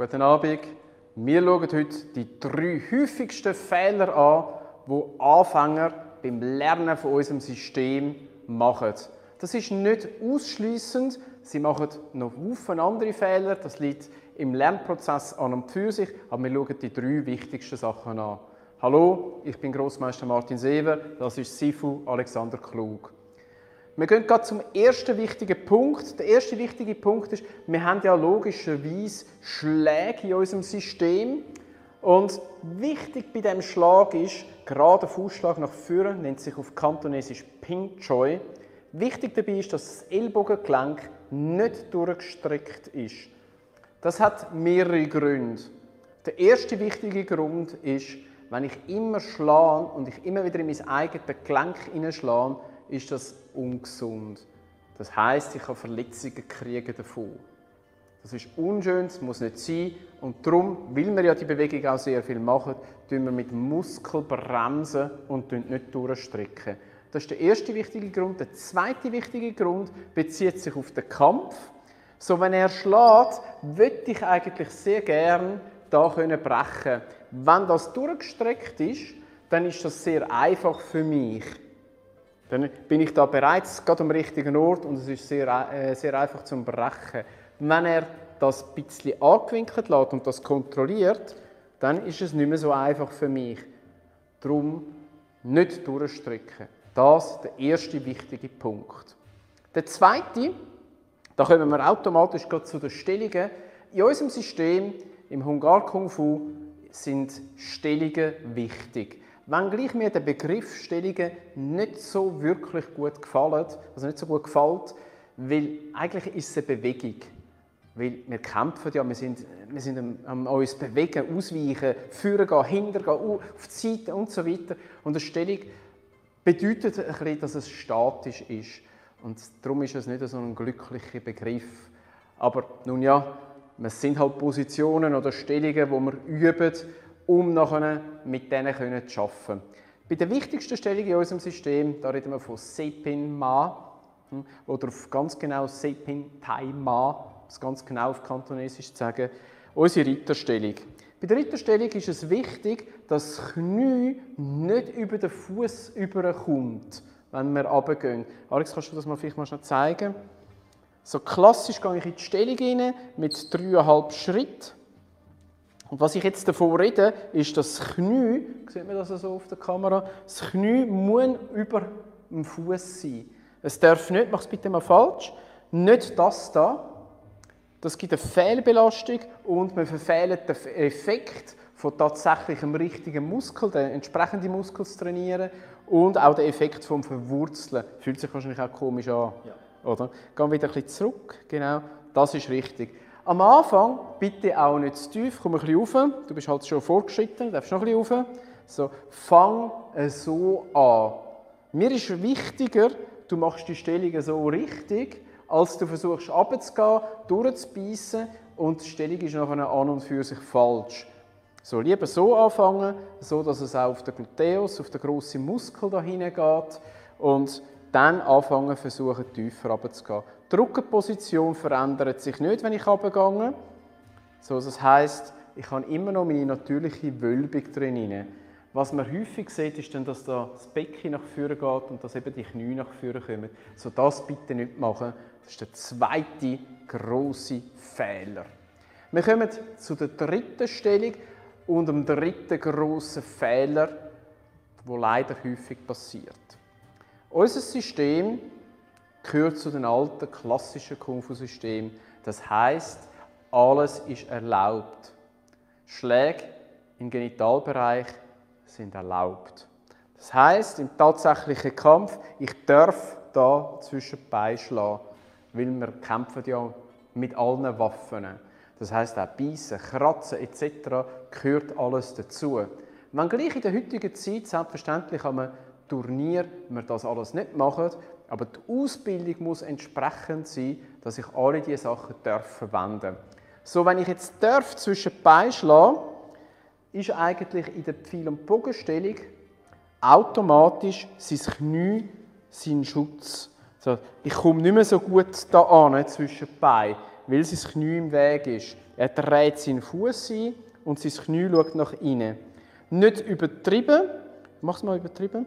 Guten Abend. Wir schauen heute die drei häufigsten Fehler an, die Anfänger beim Lernen von unserem System machen. Das ist nicht ausschließend. Sie machen noch viele andere Fehler. Das liegt im Lernprozess an und für sich. Aber wir schauen die drei wichtigsten Sachen an. Hallo, ich bin Großmeister Martin Sever. Das ist Sifu Alexander Klug. Wir gehen gerade zum ersten wichtigen Punkt. Der erste wichtige Punkt ist, wir haben ja logischerweise Schläge in unserem System. Und wichtig bei dem Schlag ist, gerade der Fußschlag nach vorne, nennt sich auf Kantonesisch Ping Choi. Wichtig dabei ist, dass das Ellbogengelenk nicht durchgestreckt ist. Das hat mehrere Gründe. Der erste wichtige Grund ist, wenn ich immer schlage und ich immer wieder in mein eigenes Gelenk hineinschlage, ist das ungesund. Das heißt, ich kann Verletzungen kriegen davon. Das ist unschön, das muss nicht sein. Und darum, weil wir ja die Bewegung auch sehr viel machen, tun wir mit Muskel bremsen und nicht durchstrecken. Das ist der erste wichtige Grund. Der zweite wichtige Grund bezieht sich auf den Kampf. So, wenn er schlägt, würde ich eigentlich sehr gern da können brechen. Wenn das durchgestreckt ist, dann ist das sehr einfach für mich. Dann bin ich da bereits gerade am richtigen Ort und es ist sehr, äh, sehr einfach zum Brechen. Wenn er das ein bisschen angewinkelt lässt und das kontrolliert, dann ist es nicht mehr so einfach für mich. Darum nicht durchstrecken. Das ist der erste wichtige Punkt. Der zweite, da kommen wir automatisch zu den Stellungen. In unserem System, im Hungar Kung Fu, sind Stellungen wichtig. Wenngleich mir der Begriff Stellungen nicht so wirklich gut gefallen, also nicht so gut gefällt, weil eigentlich ist es eine Bewegung. Weil wir kämpfen ja, wir sind, wir sind am, am uns bewegen, ausweichen, führen gehen, hinter gehen, auf die Seite und so weiter. Und eine Stellung bedeutet ein bisschen, dass es statisch ist. Und darum ist es nicht so ein glücklicher Begriff. Aber nun ja, es sind halt Positionen oder Stellungen, die wir üben um nachher mit denen zu arbeiten. Bei der wichtigsten Stellung in unserem System, da reden wir von Sepin Ma hm, oder ganz genau Sepin Tai Ma, um es ganz genau auf Kantonesisch zu sagen, unsere Ritterstellung. Bei der Ritterstellung ist es wichtig, dass das Knie nicht über den Fuß überkommt, wenn wir runtergehen. Alex, kannst du das mal vielleicht mal schnell zeigen? So klassisch gehe ich in die Stellung rein mit dreieinhalb Schritten. Und was ich jetzt davon rede, ist, dass das Knie, sieht man das so auf der Kamera, das Knie muss über dem Fuß sein. Es darf nicht, mach es bitte mal falsch, nicht das da. Das gibt eine Fehlbelastung und man verfehlt den Effekt von tatsächlich einem richtigen Muskel, den entsprechenden Muskel zu trainieren und auch den Effekt vom Verwurzeln. Fühlt sich wahrscheinlich auch komisch an. Ja. Oder? Gehen wir wieder ein bisschen zurück. Genau, das ist richtig. Am Anfang bitte auch nicht zu tief, komm ein bisschen rauf. Du bist halt schon vorgeschritten, du darfst noch ein bisschen rauf. So, fang so an. Mir ist wichtiger, du machst die Stellung so richtig, als du versuchst runterzugehen, durchzubeissen und die Stellung ist nachher an und für sich falsch. So, lieber so anfangen, so dass es auch auf den Gluteus, auf den grossen Muskel da geht und dann anfangen versuchen tiefer runterzugehen. Die Rückenposition verändert sich nicht, wenn ich runtergehe. So, das heisst, ich habe immer noch meine natürliche Wölbung drin. Was man häufig sieht, ist dann, dass das Becken nach vorne geht und dass eben die Knie nach vorne kommen. So das bitte nicht machen. Das ist der zweite große Fehler. Wir kommen zu der dritten Stellung und dem dritten großen Fehler, wo leider häufig passiert. Unser System gehört zu den alten klassischen Kung-Fu-Systemen. Das heißt, alles ist erlaubt. Schläge im Genitalbereich sind erlaubt. Das heißt, im tatsächlichen Kampf, ich darf da zwischen schlagen, weil wir kämpfen ja mit allen Waffen. Das heißt auch Beißen, Kratzen etc. gehört alles dazu. Wenn gleich in der heutigen Zeit selbstverständlich am Turnier wir das alles nicht machen, aber die Ausbildung muss entsprechend sein, dass ich alle diese Sachen darf verwenden So, wenn ich jetzt darf zwischen Beinen schlagen, ist eigentlich in der Pfeil- und Bogenstellung automatisch sein Knie sein Schutz. So, ich komme nicht mehr so gut da an zwischen Beinen, weil sein Knie im Weg ist. Er dreht seinen Fuß ein und sein Knie schaut nach innen. Nicht übertrieben. Mach's mal übertrieben.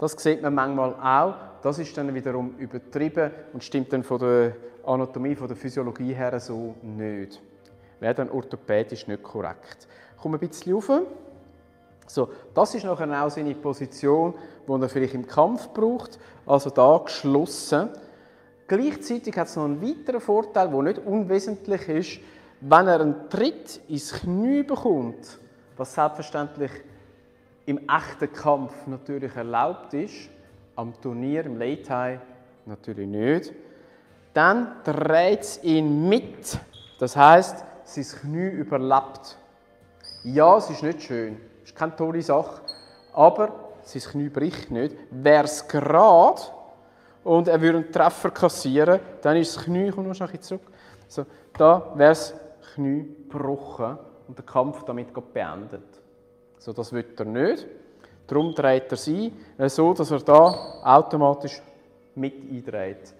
Das sieht man manchmal auch. Das ist dann wiederum übertrieben und stimmt dann von der Anatomie, von der Physiologie her so nicht. Wäre dann orthopädisch nicht korrekt. Komm ein bisschen rauf. So, das ist nachher auch seine Position, die er vielleicht im Kampf braucht. Also da geschlossen. Gleichzeitig hat es noch einen weiteren Vorteil, der nicht unwesentlich ist. Wenn er einen Tritt ins Knie bekommt, was selbstverständlich im echten Kampf natürlich erlaubt ist, am Turnier, im Late natürlich nicht, dann dreht es ihn mit. Das heißt, sein Knie überlebt. Ja, es ist nicht schön, es ist keine tolle Sache, aber sein Knie bricht nicht. Wäre es gerade und er würde einen Treffer kassieren, dann ist das Knie, komm noch ein bisschen zurück, so, da wäre das Knie gebrochen und der Kampf damit beendet. So, das will er nicht. Darum dreht er sie äh, so, dass er da automatisch mit eindreht.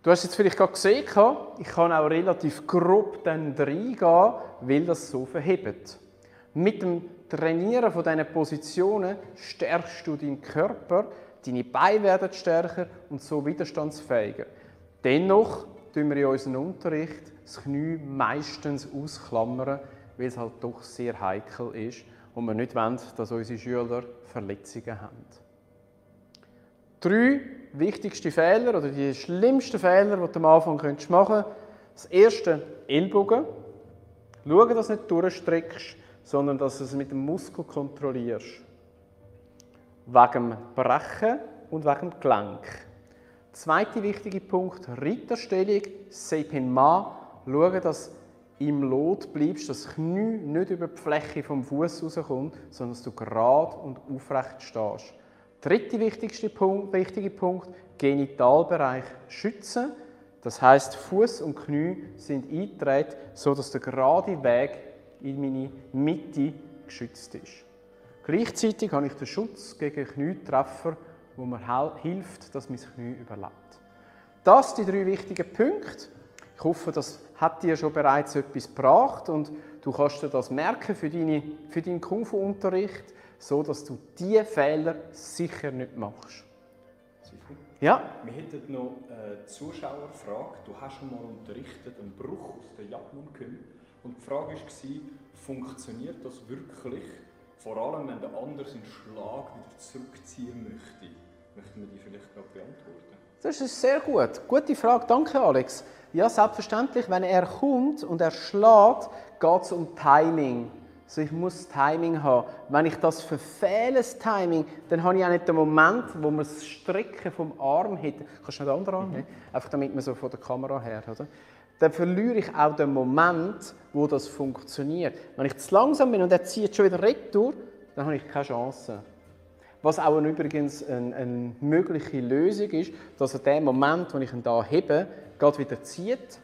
Du hast jetzt vielleicht gerade gesehen, ich kann auch relativ grob dann reingehen, weil das so verhebt. Mit dem Trainieren von diesen Positionen stärkst du deinen Körper, deine Beine werden stärker und so widerstandsfähiger. Dennoch tun wir in unserem Unterricht das Knie meistens ausklammern, weil es halt doch sehr heikel ist und wir nicht wollen, dass unsere Schüler Verletzungen haben. Drei wichtigste Fehler oder die schlimmsten Fehler, die du am Anfang machen könntest. Das erste, Ellbogen. Schau, dass du nicht durchstreckst, sondern dass du es mit dem Muskel kontrollierst. Wegen dem Brechen und wegen dem Gelenk. Zweiter wichtiger Punkt, Ritterstellung, Seipen Ma. Schau, dass im Lot bleibst, dass das Knie nicht über die Fläche vom Fuß rauskommt, sondern dass du gerade und aufrecht stehst. Dritter wichtigste Punkt, wichtiger Punkt, Genitalbereich schützen. Das heißt, Fuß und Knie sind eingetreten, so dass der gerade Weg in meine Mitte geschützt ist. Gleichzeitig habe ich den Schutz gegen Knietreffer, wo mir hilft, dass mein Knie überlebt. Das sind die drei wichtigen Punkte. Ich hoffe, das hat dir schon bereits etwas gebracht und du kannst dir das merken für, deine, für deinen Kung-Fu-Unterricht so dass du diese Fehler sicher nicht machst. Ja? Wir hätten noch eine Zuschauerfrage. Du hast schon mal unterrichtet, einen Bruch aus der Japmun Und die Frage war, funktioniert das wirklich, vor allem wenn der andere seinen Schlag wieder zurückziehen möchte? Möchten wir die vielleicht gerade beantworten? Das ist sehr gut. Gute Frage, danke Alex. Ja, selbstverständlich, wenn er kommt und er schlägt, geht es um Timing. Also ich muss Timing haben. Wenn ich das verfehle, das Timing, dann habe ich auch nicht den Moment, wo man das Strecken vom Arm hat. Kannst du noch den anderen Arm mhm. Einfach damit man so von der Kamera her, oder? Dann verliere ich auch den Moment, wo das funktioniert. Wenn ich zu langsam bin und er zieht schon wieder retour, dann habe ich keine Chance. Was auch übrigens eine, eine mögliche Lösung ist, dass er den Moment, wo ich ihn da hebe, gerade wieder zieht.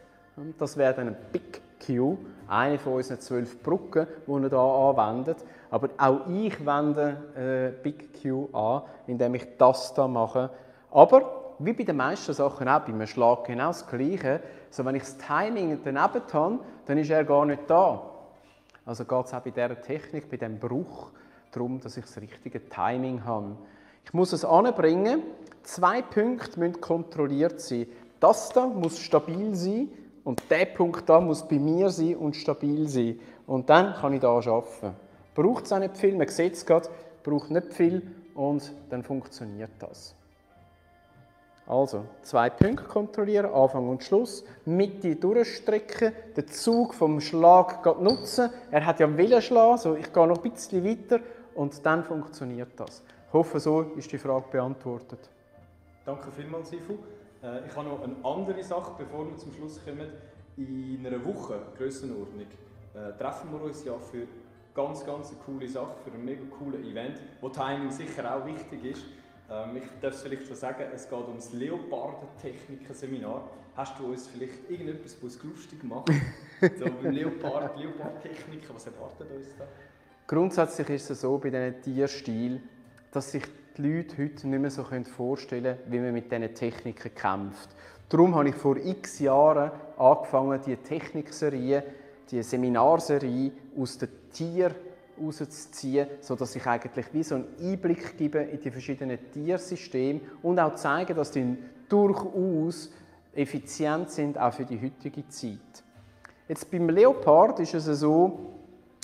Das wäre dann ein Big Q, eine von unseren zwölf Brücken, die wir hier anwenden. Aber auch ich wende äh, Big Q an, indem ich das hier mache. Aber wie bei den meisten Sachen auch, beim Schlag genau das Gleiche. Also wenn ich das Timing daneben habe, dann ist er gar nicht da. Also geht es auch bei dieser Technik, bei diesem Bruch, darum, dass ich das richtige Timing habe. Ich muss es anbringen. Zwei Punkte müssen kontrolliert sein. Das hier muss stabil sein und der Punkt da muss bei mir sein und stabil sein. Und dann kann ich da arbeiten. Braucht es auch nicht viel, man sieht es gerade, braucht nicht viel und dann funktioniert das. Also, zwei Punkte kontrollieren, Anfang und Schluss, Mitte durchstrecken, den Zug vom Schlag nutzen. Er hat ja einen Willen schlagen, so ich gehe noch ein bisschen weiter und dann funktioniert das. Ich hoffe, so ist die Frage beantwortet. Danke vielmals, Sifu. Äh, ich habe noch eine andere Sache, bevor wir zum Schluss kommen. In einer Woche, Grössenordnung, äh, treffen wir uns ja für ganz, ganz eine coole Sache, für ein mega cooles Event, wo Timing sicher auch wichtig ist. Ähm, ich darf es vielleicht so sagen, es geht um das Leopardentechniken-Seminar. Hast du uns vielleicht irgendetwas, was lustig macht? so beim Leopard, Leopardtechniken, was erwartet uns da? Grundsätzlich ist es so bei diesen Tierstilen, dass sich die Leute heute nicht mehr so vorstellen können, wie man mit diesen Techniken kämpft. Darum habe ich vor x Jahren angefangen, die Technikserie, die Seminarserie aus den Tieren rauszuziehen, sodass ich eigentlich wie so einen Einblick gebe in die verschiedenen Tiersysteme und auch zeige, dass die durchaus effizient sind, auch für die heutige Zeit. Jetzt beim Leopard ist es so,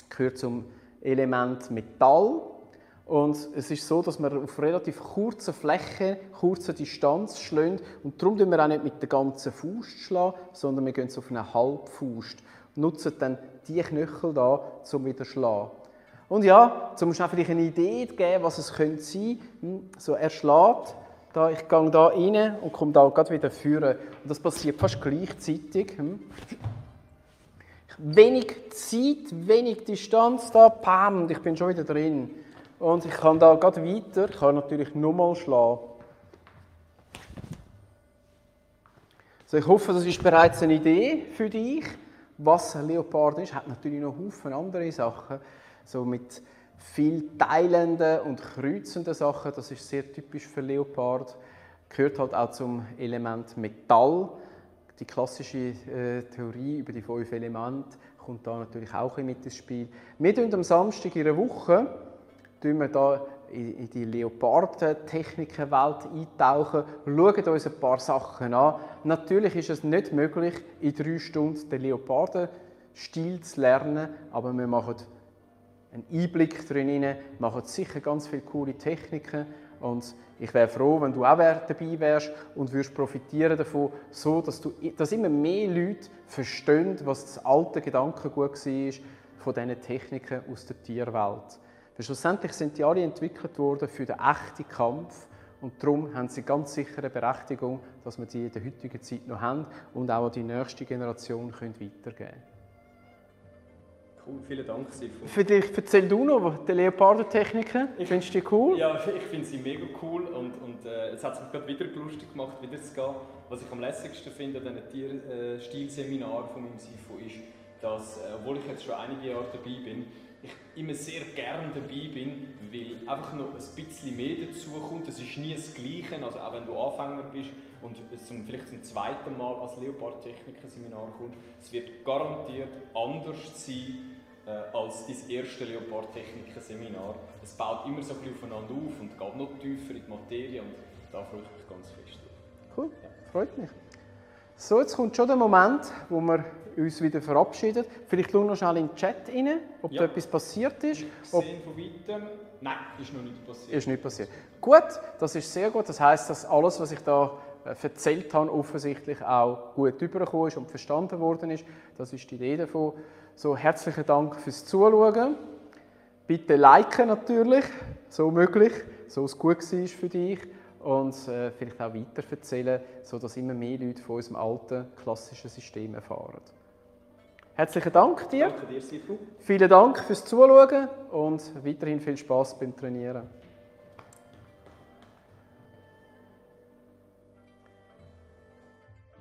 gehört zum Element Metall, und es ist so, dass man auf relativ kurzer Fläche, kurzer Distanz schlägt. Und darum schlagen wir auch nicht mit der ganzen Faust, schlagen, sondern wir gehen auf eine Halbfaust. Und nutzen dann diese Knöchel da, um wieder zu schlagen. Und ja, um schnell vielleicht eine Idee zu geben, was es könnte sein könnte. So, er schlägt, da, ich gehe da rein und komme da gerade wieder führen. Und das passiert fast gleichzeitig. Wenig Zeit, wenig Distanz da, pam, und ich bin schon wieder drin. Und ich kann da gerade weiter, kann natürlich nochmal schlagen. So, ich hoffe, das ist bereits eine Idee für dich, was ein Leopard ist. Hat natürlich noch Haufen andere Sachen, so mit viel teilenden und kreuzenden Sachen. Das ist sehr typisch für Leopard. Gehört halt auch zum Element Metall. Die klassische äh, Theorie über die fünf Elemente kommt da natürlich auch mit ins Spiel. Wir tun am Samstag in einer Woche tun wir da in die Leoparden-Techniken-Welt eintauchen, schauen uns ein paar Sachen an. Natürlich ist es nicht möglich, in drei Stunden den Leoparden-Stil zu lernen, aber wir machen einen Einblick drin, machen sicher ganz viele coole Techniken und ich wäre froh, wenn du auch dabei wärst und würdest profitieren davon, so dass, du, dass immer mehr Leute verstehen, was das alte Gedankengut war von diesen Techniken aus der Tierwelt. Weil schlussendlich sind die alle entwickelt worden für den echten Kampf und darum haben sie ganz sicher eine Berechtigung, dass wir die in der heutigen Zeit noch haben und auch an die nächste Generation weitergeben können. Cool, vielen Dank, Silvo. Für dich, erzähl du noch die Leopardentechniken. Findest du die cool? Ja, ich finde sie mega cool und, und äh, es hat sich gerade wieder lustig gemacht, wieder zu gehen. Was ich am lässigsten finde an diesen Tierstilseminar von meinem Sifo ist, dass, äh, obwohl ich jetzt schon einige Jahre dabei bin, ich immer sehr gerne dabei bin, weil einfach noch ein bisschen mehr dazu kommt. Es ist nie das Gleiche, also auch wenn du Anfänger bist und zum, vielleicht zum zweiten Mal als Leopard-Techniker-Seminar kommst, es wird garantiert anders sein äh, als dein erste Leopard-Techniker-Seminar. Es baut immer so ein bisschen aufeinander auf und geht noch tiefer in die Materie und da freue ich mich ganz fest. Cool, ja. freut mich. So, jetzt kommt schon der Moment, wo wir uns wieder verabschieden. Vielleicht schauen wir noch schnell in den Chat rein, ob ja. da etwas passiert ist. Ich sehe von weitem, nein, ist noch nicht passiert. Ist nicht passiert. Gut, das ist sehr gut. Das heißt, dass alles, was ich da äh, erzählt habe, offensichtlich auch gut übergekommen ist und verstanden worden ist. Das ist die Idee davon. So, herzlichen Dank fürs Zuschauen. Bitte liken natürlich, so möglich, so es gut war für dich und äh, vielleicht auch weiter erzählen, sodass immer mehr Leute von unserem alten klassischen System erfahren. Herzlichen Dank dir. Danke dir, Sifu. Vielen Dank fürs Zuschauen und weiterhin viel Spaß beim Trainieren.